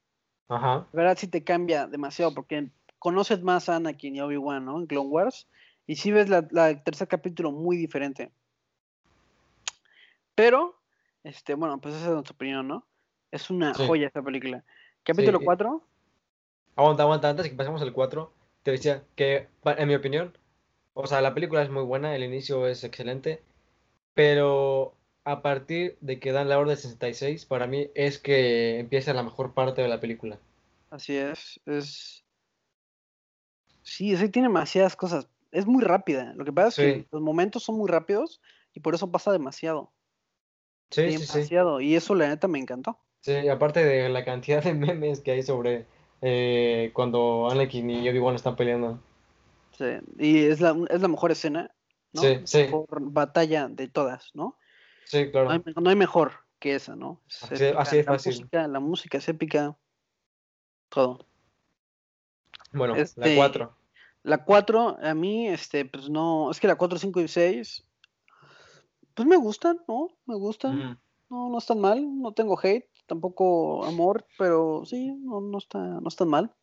Ajá. La verdad sí te cambia demasiado porque conoces más a Anakin y Obi-Wan, ¿no? En Clone Wars. Y sí ves la, tercer capítulo muy diferente. Pero, este, bueno, pues esa es nuestra opinión, ¿no? Es una joya esta película. Capítulo 4. Aguanta, aguanta, antes que pasemos al 4, te decía que, en mi opinión, o sea, la película es muy buena, el inicio es excelente, pero a partir de que dan la orden 66, para mí es que empieza la mejor parte de la película. Así es, es... Sí, sí tiene demasiadas cosas es muy rápida. Lo que pasa es que los momentos son muy rápidos y por eso pasa demasiado. Sí, sí, demasiado. Y eso la neta me encantó. Sí, aparte de la cantidad de (laughs) memes que hay sobre eh, cuando Anakin y Obi-Wan están peleando. Sí, y es la, es la mejor escena, ¿no? Sí, sí. Por batalla de todas, ¿no? Sí, claro. No hay, mejor que esa, ¿no? así, es fácil. Música, la música es épica, todo. Bueno, la 4. Este, la 4, a mí, este, pues no, es que la 4, 5 y 6, pues me gustan, ¿no? Me gustan. No, no están mal, no tengo hate, tampoco amor, pero sí, no, no, está, no están mal.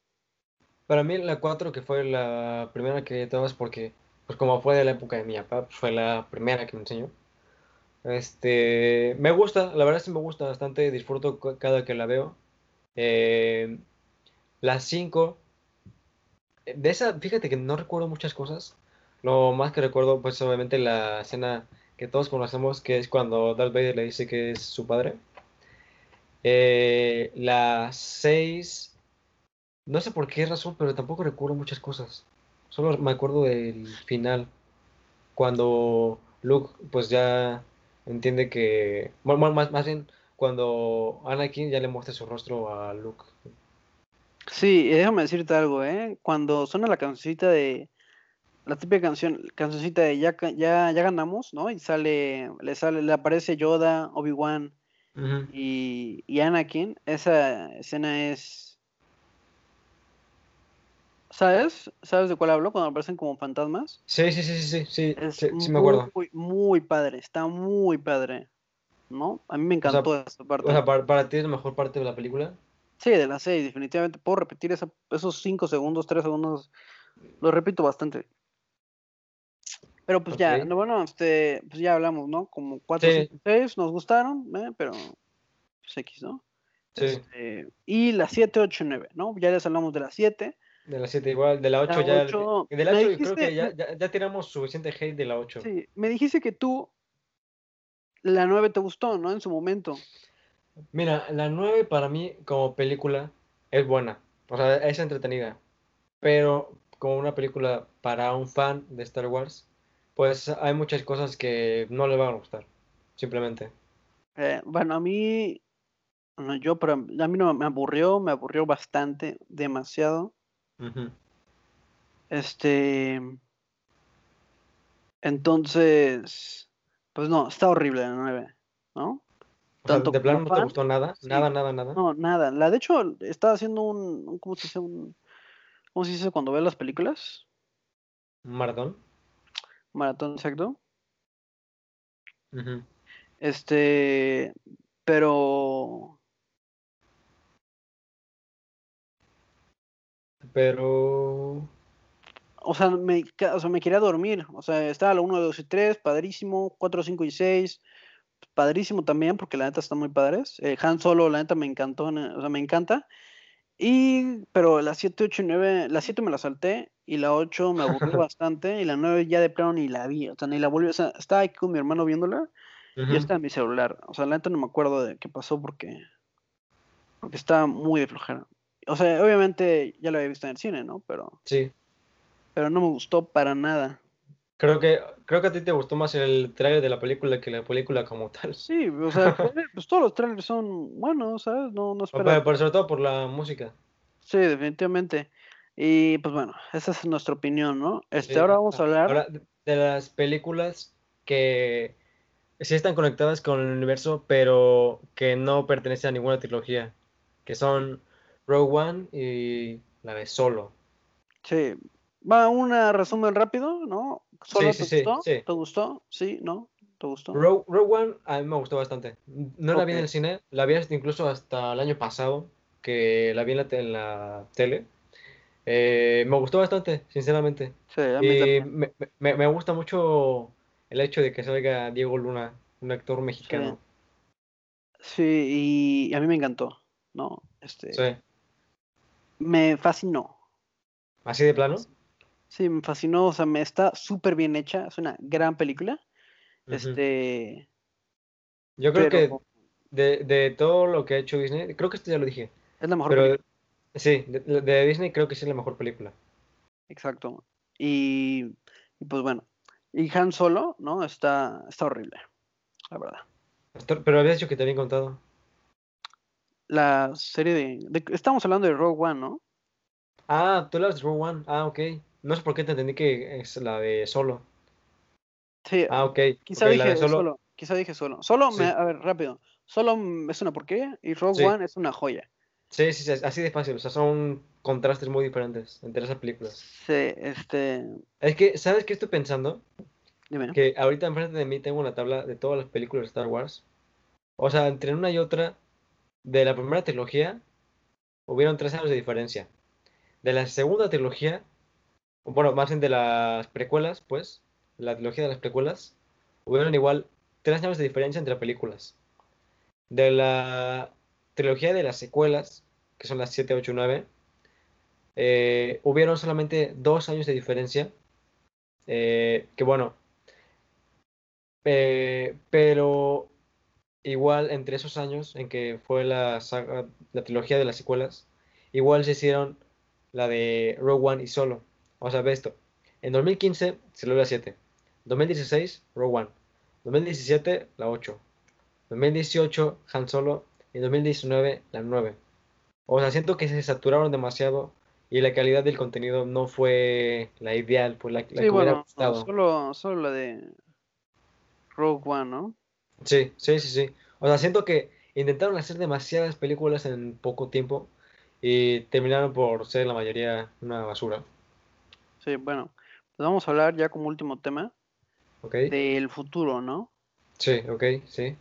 Para mí la 4, que fue la primera que tomas porque, pues como fue de la época de mi papá, pues fue la primera que me enseñó. Este, me gusta, la verdad sí me gusta bastante, disfruto cada que la veo. Eh, la 5, de esa, fíjate que no recuerdo muchas cosas. Lo más que recuerdo, pues obviamente la escena que todos conocemos, que es cuando Darth Vader le dice que es su padre. Eh, la 6, no sé por qué razón, pero tampoco recuerdo muchas cosas. Solo me acuerdo del final, cuando Luke pues ya entiende que, bueno, más, más bien cuando Anakin ya le muestra su rostro a Luke. Sí, déjame decirte algo, ¿eh? Cuando suena la cancioncita de. La típica canción, cancioncita de ya, ya, ya ganamos, ¿no? Y sale, le sale, le aparece Yoda, Obi-Wan y, y Anakin. Esa escena es. ¿Sabes? ¿Sabes de cuál hablo? Cuando aparecen como fantasmas. Sí, sí, sí, sí, sí, sí, sí, me acuerdo. Muy, muy padre, está muy padre. ¿No? A mí me encantó esa parte. O sea, para, para ti es la mejor parte de la película. Sí, de las seis, definitivamente. Puedo repetir esos cinco segundos, tres segundos. Lo repito bastante. Pero pues ya, bueno, este, pues ya hablamos, ¿no? Como cuatro, cinco, seis nos gustaron, ¿eh? pero pues X, ¿no? Sí. Este, y las 7, 8, 9, ¿no? Ya les hablamos de las 7. De las 7 igual, de la 8 ya. de la 8 creo que ya, ya, ya, tiramos suficiente hate de la 8. Sí, me dijiste que tú la 9 te gustó, ¿no? En su momento. Mira, la 9 para mí como película es buena, o sea, es entretenida, pero como una película para un fan de Star Wars, pues hay muchas cosas que no le van a gustar, simplemente. Eh, bueno, a mí, yo, pero a mí no me aburrió, me aburrió bastante, demasiado. Este, entonces, pues no, está horrible la 9, ¿no? ¿De plano no te gustó nada? Nada, nada, nada. No, nada. La, de hecho, estaba haciendo un. ¿Cómo se dice? Un, ¿Cómo se dice cuando ves las películas? maratón? Maratón, exacto. Este. Pero. Pero. O sea, me, o sea, me quería dormir. O sea, estaba la 1, 2 y 3, padrísimo. 4, 5 y 6 padrísimo también, porque la neta están muy padres. Eh, Han Solo, la neta me encantó, o sea, me encanta. Y, pero la 7, 8 y 9, la 7 me la salté y la 8 me aburrió (laughs) bastante y la 9 ya de plano ni la vi, o sea, ni la volví, o sea, estaba aquí con mi hermano viéndola y Ujú. está en mi celular, o sea, la neta no me acuerdo de qué pasó porque, porque estaba muy de flojera. O sea, obviamente ya la había visto en el cine, ¿no? Pero, Sí. pero no me gustó para nada. Creo que, creo que a ti te gustó más el trailer de la película que la película como tal. Sí, o sea, (laughs) pues, pues todos los trailers son buenos, ¿sabes? No, no espero. Pero, pero sobre todo por la música. Sí, definitivamente. Y pues bueno, esa es nuestra opinión, ¿no? Este, Sí. ahora vamos a hablar. Ahora, de las películas que sí están conectadas con el universo, pero que no pertenecen a ninguna trilogía, que son Rogue One y la de Solo. Sí. Va un resumen rápido, ¿no? ¿Solo Sí, te sí, sí, gustó? sí. ¿Te gustó? ¿Sí? ¿No? ¿Te gustó? Rogue, Rogue One a mí me gustó bastante. No la vi en el cine, la vi incluso hasta el año pasado, que la vi en la, te- en la tele. Eh, me gustó bastante, sinceramente. Sí, a mí Y me, me- me gusta mucho el hecho de que salga Diego Luna, un actor mexicano. Sí, y a mí me encantó, ¿no? Este, Sí. Me fascinó. Así de plano. Sí, me fascinó, o sea, me está súper bien hecha, es una gran película. Este, Yo creo que de, de todo lo que ha hecho Disney, creo que esto ya lo dije, es la mejor pero película, sí, de, de Disney creo que sí es la mejor película. exacto. Y, y pues bueno, y Han Solo, ¿no? Está, está horrible, la verdad. Pero habías dicho que te habían contado. La serie de, de- estamos hablando de Rogue One, ¿no? Ah, tú hablas de Rogue One. Ah, ok. No sé por qué te entendí que es la de Solo. Sí, Ah, ok. quizá dije Solo. solo, quizá dije solo. Solo, me, a ver, rápido. Solo es una porquería y Rogue Sí. One es una joya. Sí, sí, sí, así de fácil. O sea, son contrastes muy diferentes entre esas películas. Sí, este, Es que, ¿sabes qué estoy pensando? dime. Que ahorita enfrente de mí tengo una tabla de todas las películas de Star Wars. O sea, entre una y otra, de la primera trilogía, hubieron tres años de diferencia. De la segunda trilogía, bueno, más bien de las precuelas, pues, la trilogía de las precuelas, hubieron igual tres años de diferencia entre películas. De la trilogía de las secuelas, que son las 7, 8 y 9, eh, hubieron solamente dos años de diferencia. eh, que bueno, eh, pero igual entre esos años en que fue la saga, la trilogía de las secuelas, igual se hicieron la de Rogue One y Solo. Vamos a ver esto. En 2015 salió la 7. 2016 Rogue One. 2017 la 8. 2018 Han Solo. Y 2019 la 9. O sea, siento que se saturaron demasiado y la calidad del contenido no fue la ideal, pues la, la Sí, que hubiera bueno, gustado. solo, solo la de Rogue One, ¿no? Sí, sí, sí, sí. O sea, siento que intentaron hacer demasiadas películas en poco tiempo y terminaron por ser la mayoría una basura. Sí, bueno, pues vamos a hablar ya como último tema ¿Ok? del futuro, ¿no? Sí, ok, sí.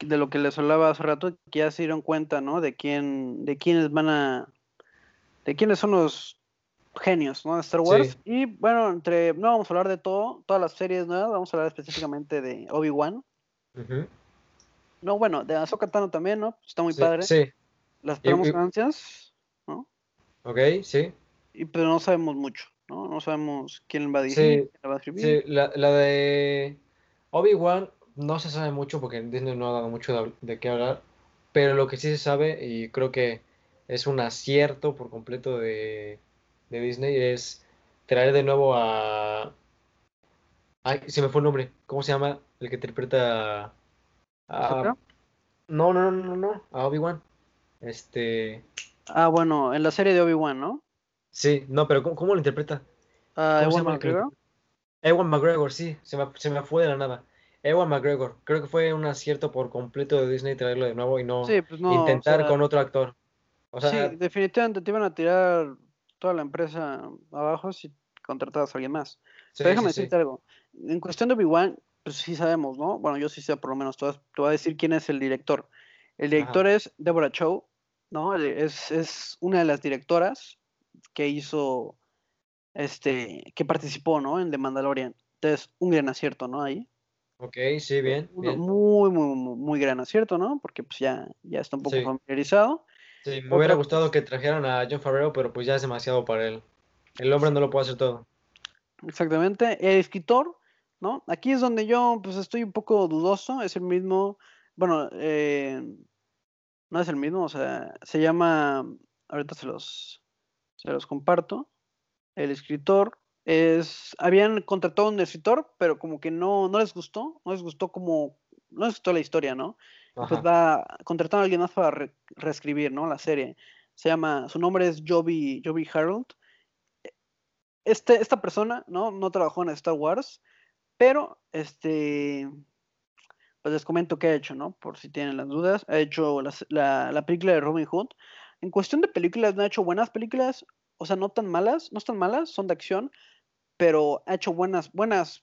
De lo que les hablaba hace rato, que ya se dieron cuenta, ¿no? De quién, de quiénes van a, de quiénes son los genios, ¿no? De Star Wars. Sí. Y bueno, entre, no vamos a hablar de todo, todas las series nuevas, vamos a hablar específicamente de Obi-Wan. No, bueno, de Ahsoka Tano también, ¿no? Está muy Sí, padre. sí, Las esperamos y- ansias, ¿no? ok, sí. Y pero no sabemos mucho, ¿no? No sabemos quién va a Sí, dirigir, quién la va a escribir. Sí, la, la de Obi-Wan no se sabe mucho porque Disney no ha dado mucho de, de qué hablar, pero lo que sí se sabe, y creo que es un acierto por completo de, de Disney, es traer de nuevo a... Ay, se me fue el nombre. ¿Cómo se llama? El que interpreta a... ¿Ahsoka? No, no, no, no, no, a Obi-Wan. Este... Ah, bueno, en la serie de Obi-Wan, ¿no? Sí, no, pero ¿cómo, cómo lo interpreta? ¿Cómo se Ewan McGregor. Ewan McGregor, sí, se me, se me fue de la nada. Ewan McGregor, creo que fue un acierto por completo de Disney traerlo de nuevo y no Sí, pues no, o intentar sea, con otro actor. O sea, sí, definitivamente te iban a tirar toda la empresa abajo si contratabas a alguien más. sí, Pero déjame sí. decirte algo. En cuestión de Obi-Wan, pues sí sabemos, ¿no? Bueno, yo sí sé por lo menos, te voy a- decir quién es el director. El director es Deborah Chow, ¿no? Es, es una de las directoras que hizo, este, que participó, ¿no? En The Mandalorian. Entonces, un gran acierto, ¿no? Ahí. Ok, sí, bien, muy, muy, muy, muy gran acierto, ¿no? Porque pues ya, ya está un poco Sí. familiarizado. Sí, me hubiera gustado que trajeran a John Favreau, pero pues ya es demasiado para él. El hombre no lo puede hacer todo. Exactamente. El escritor, ¿no? Aquí es donde yo pues estoy un poco dudoso. Es el mismo, bueno, eh, no es el mismo, o sea, se llama, ahorita se los, se los comparto. El escritor es, habían contratado a un escritor, pero como que no, no les gustó, no les gustó como, no les gustó la historia, ¿no? Pues va, contrataron a alguien más para reescribir, ¿no? La serie. Se llama, su nombre es Joby, Joby Harold. Este, esta persona, ¿no? No trabajó en Star Wars, pero, este, pues les comento qué ha hecho, ¿no? Por si tienen las dudas. Ha hecho la, la, película de Robin Hood. En cuestión de películas, no ha hecho buenas películas, o sea, no tan malas, no están malas, son de acción, pero ha hecho buenas, buenas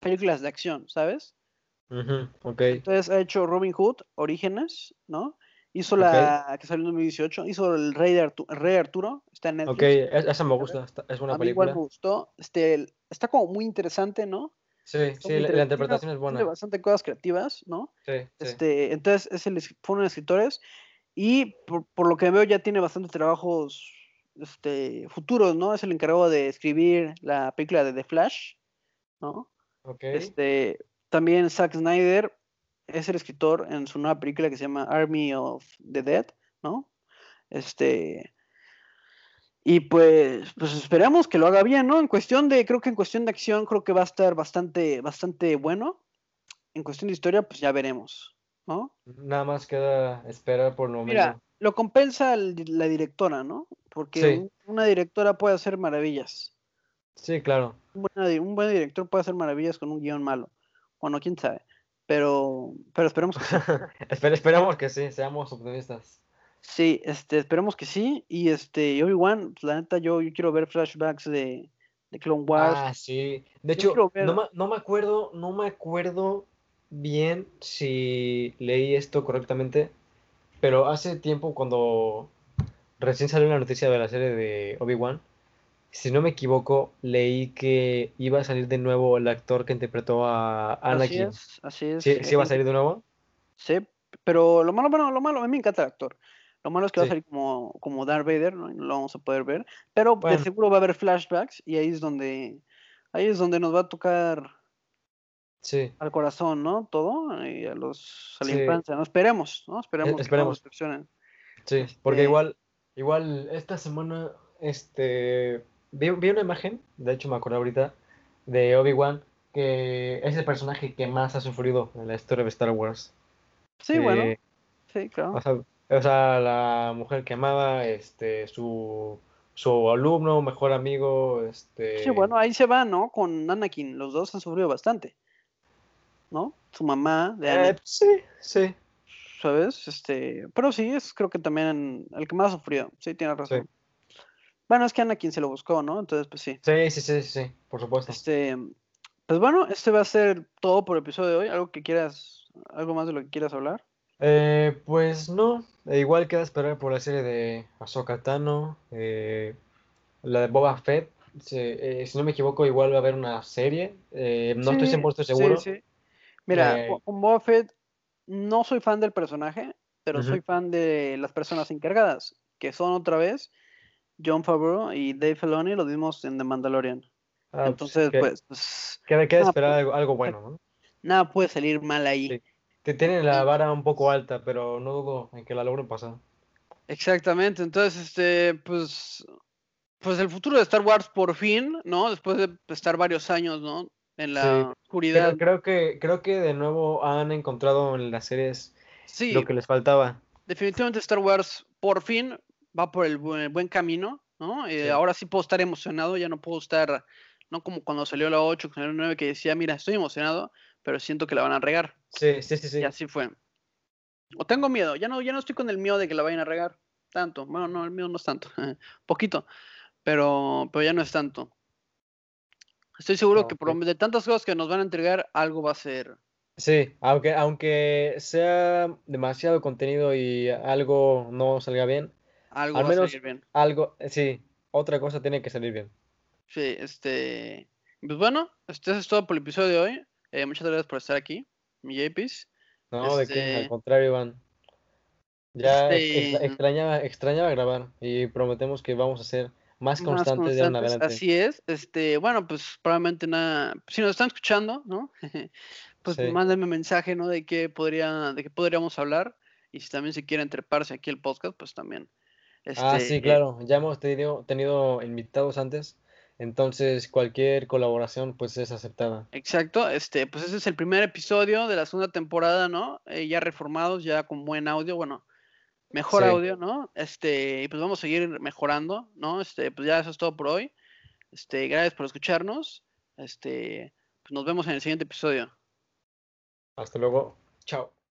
películas de acción, ¿sabes? Entonces ha hecho Robin Hood, Orígenes, ¿no? Hizo la que salió en 2018, hizo el Rey, de Rey Arturo, está en Netflix. Ok, esa me gusta, es una película. igual me gustó, este, está como muy interesante, ¿no? Sí, sí, la, interpretación es buena. Tiene bastante cosas creativas, ¿no? Sí, Este, entonces, es el, fueron escritores y por, por, lo que veo ya tiene bastantes trabajos este, futuros, ¿no? Es el encargado de escribir la película de The Flash, ¿no? Ok. Este, también Zack Snyder es el escritor en su nueva película que se llama Army of the Dead, ¿no? Este. Y pues, pues esperamos que lo haga bien, ¿no? En cuestión de, creo que en cuestión de acción, creo que va a estar bastante, bastante bueno. En cuestión de historia, pues ya veremos, ¿no? Nada más queda esperar por lo momento. Mira, lo compensa la directora, ¿no? Porque una directora puede hacer maravillas. Sí, claro. un buen director puede hacer maravillas con un guion malo. Bueno, quién sabe. Pero, pero esperemos que sí. (laughs) esperemos que sí, seamos optimistas. Sí, este, esperemos que sí. Y este, Obi-Wan, pues, la neta, yo, yo quiero ver flashbacks de, de Clone Wars. Ah, sí. De hecho, no, no me acuerdo, no me acuerdo bien si leí esto correctamente, pero hace tiempo cuando recién salió la noticia de la serie de Obi-Wan, si no me equivoco, leí que iba a salir de nuevo el actor que interpretó a Anakin. Así es, así es. ¿Sí, ¿sí va a salir de nuevo? Sí, pero lo malo, bueno, lo malo, a mí me encanta el actor. Lo malo es que va a salir como, como Darth Vader, ¿no? no lo vamos a poder ver. Pero de seguro va a haber flashbacks y ahí es donde ahí es donde nos va a tocar sí. al corazón, ¿no? Todo, y a los a la infancia, ¿no? Esperemos, ¿no? Esperemos, e, esperemos. que Sí, porque este igual, igual esta semana, este vi, una imagen, de hecho me acuerdo ahorita, de Obi-Wan, que es el personaje que más ha sufrido en la historia de Star Wars. Sí, bueno. Sí, claro. O sea, la mujer que amaba, este, su, su alumno, mejor amigo, este... Sí, bueno, ahí se va, ¿no? Con Anakin, los dos han sufrido bastante. ¿No? Su mamá de eh, Anakin. sí, sí. ¿Sabes? Este, pero sí, es creo que también el que más ha sufrido. Sí, tiene razón. Bueno, es que Anakin se lo buscó, ¿no? Entonces, pues sí. Sí, sí, sí, sí, por supuesto. Este, pues bueno, este va a ser todo por el episodio de hoy. ¿Algo que quieras, algo más de lo que quieras hablar? Eh, pues no, e igual queda esperar por la serie de Ahsoka Tano, eh, la de Boba Fett. Eh, si no me equivoco, igual va a haber una serie. no estoy 100% seguro. Sí, sí. Mira, con Boba Fett no soy fan del personaje, pero soy fan de las personas encargadas, que son otra vez John Favreau y Dave Filoni lo vimos en The Mandalorian. Ah, pues, Entonces, pues, pues, Queda, queda esperar algo, bueno, ¿no? Nada puede salir mal ahí. Te tienen la vara un poco alta, pero no dudo en que la logren pasar. Exactamente, entonces, este, pues, pues el futuro de Star Wars por fin, ¿no? Después de estar varios años, ¿no? En la oscuridad. Creo, que, creo que de nuevo han encontrado en las series lo que les faltaba. Definitivamente Star Wars por fin va por el buen, camino, ¿no? Eh, ahora sí puedo estar emocionado, ya no puedo estar, no como cuando salió la 8, con la 9, que decía, mira, estoy emocionado, pero siento que la van a regar. Sí, sí, sí, sí. Y así fue. O tengo miedo, ya no, ya no estoy con el miedo de que la vayan a regar tanto. Bueno, no, el miedo no es tanto, (laughs) poquito, pero, pero ya no es tanto. Estoy seguro que por, de tantas cosas que nos van a entregar, algo va a ser. Sí, aunque, aunque sea demasiado contenido y algo no salga bien, algo Al menos bien. Algo, sí, otra cosa tiene que salir bien. Sí, este. Pues bueno, esto es todo por el episodio de hoy. Eh, muchas gracias por estar aquí, mi JPs. No, de qué, al este contrario, Iván. Ya Este, extra- extrañaba, extrañaba grabar y prometemos que vamos a ser más más constantes de en constantes, adelante. así es. Este, bueno, pues probablemente nada, si nos están escuchando, ¿no? (laughs) Pues Sí. mándenme mensaje, ¿no? De qué podría, de qué podríamos hablar. Y si también se quieren treparse aquí el podcast, pues también. Ah, Este, sí, claro, ya hemos tenido, tenido invitados antes, entonces cualquier colaboración pues es aceptada. Exacto, este, pues ese es el primer episodio de la segunda temporada, ¿no? Eh, ya reformados, ya con buen audio, bueno, mejor Sí. audio, ¿no? Este, y pues vamos a seguir mejorando, ¿no? Este, pues ya eso es todo por hoy. Este, gracias por escucharnos. Este, pues nos vemos en el siguiente episodio. Hasta luego. Chao.